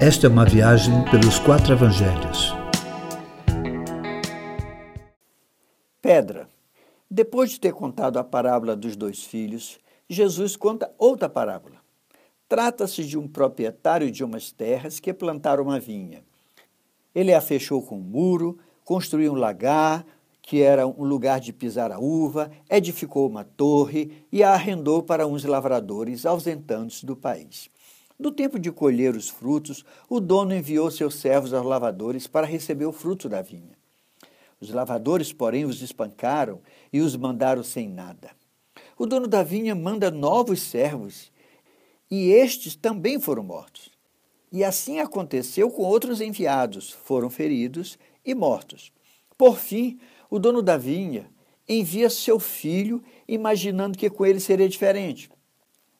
Esta é uma viagem pelos quatro evangelhos. Pedra. Depois de ter contado a parábola dos dois filhos, Jesus conta outra parábola. Trata-se de um proprietário de umas terras que plantaram uma vinha. Ele a fechou com um muro, construiu um lagar, que era um lugar de pisar a uva, edificou uma torre e a arrendou para uns lavradores ausentando-se do país. No tempo de colher os frutos, o dono enviou seus servos aos lavadores para receber o fruto da vinha. Os lavadores, porém, os espancaram e os mandaram sem nada. O dono da vinha manda novos servos e estes também foram mortos. E assim aconteceu com outros enviados, foram feridos e mortos. Por fim, o dono da vinha envia seu filho, imaginando que com ele seria diferente.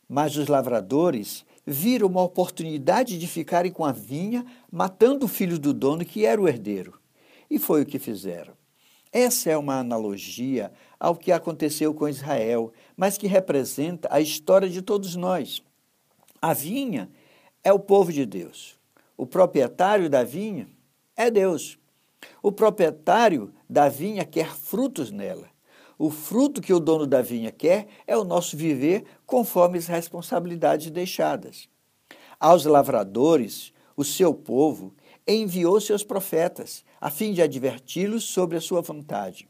Mas os lavradores viram uma oportunidade de ficarem com a vinha, matando o filho do dono, que era o herdeiro. E foi o que fizeram. Essa é uma analogia ao que aconteceu com Israel, mas que representa a história de todos nós. A vinha é o povo de Deus. O proprietário da vinha é Deus. O proprietário da vinha quer frutos nela. O fruto que o dono da vinha quer é o nosso viver conforme as responsabilidades deixadas. Aos lavradores, o seu povo enviou seus profetas, a fim de adverti-los sobre a sua vontade.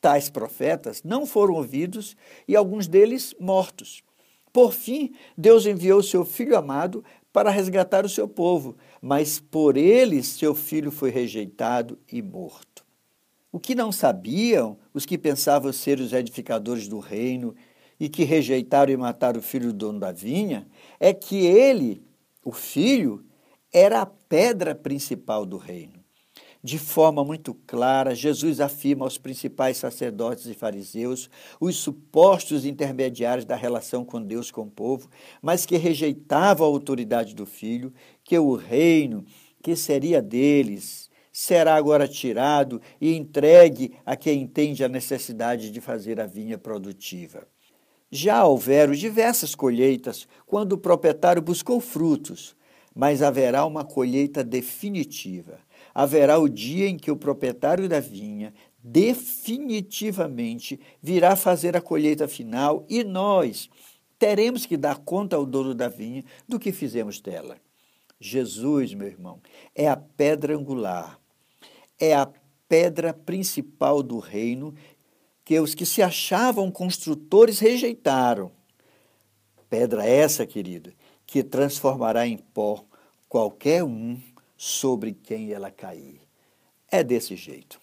Tais profetas não foram ouvidos e alguns deles mortos. Por fim, Deus enviou seu filho amado para resgatar o seu povo, mas por eles seu filho foi rejeitado e morto. O que não sabiam os que pensavam ser os edificadores do reino e que rejeitaram e mataram o filho do dono da vinha, é que ele, o filho, era a pedra principal do reino. De forma muito clara, Jesus afirma aos principais sacerdotes e fariseus, os supostos intermediários da relação com Deus com o povo, mas que rejeitavam a autoridade do Filho, que o reino que seria deles será agora tirado e entregue a quem entende a necessidade de fazer a vinha produtiva. Já houveram diversas colheitas quando o proprietário buscou frutos, mas haverá uma colheita definitiva haverá o dia em que o proprietário da vinha definitivamente virá fazer a colheita final e nós teremos que dar conta ao dono da vinha do que fizemos dela. Jesus, meu irmão, é a pedra angular, é a pedra principal do reino que os que se achavam construtores rejeitaram. Pedra essa, querido, que transformará em pó qualquer um sobre quem ela cair. É desse jeito.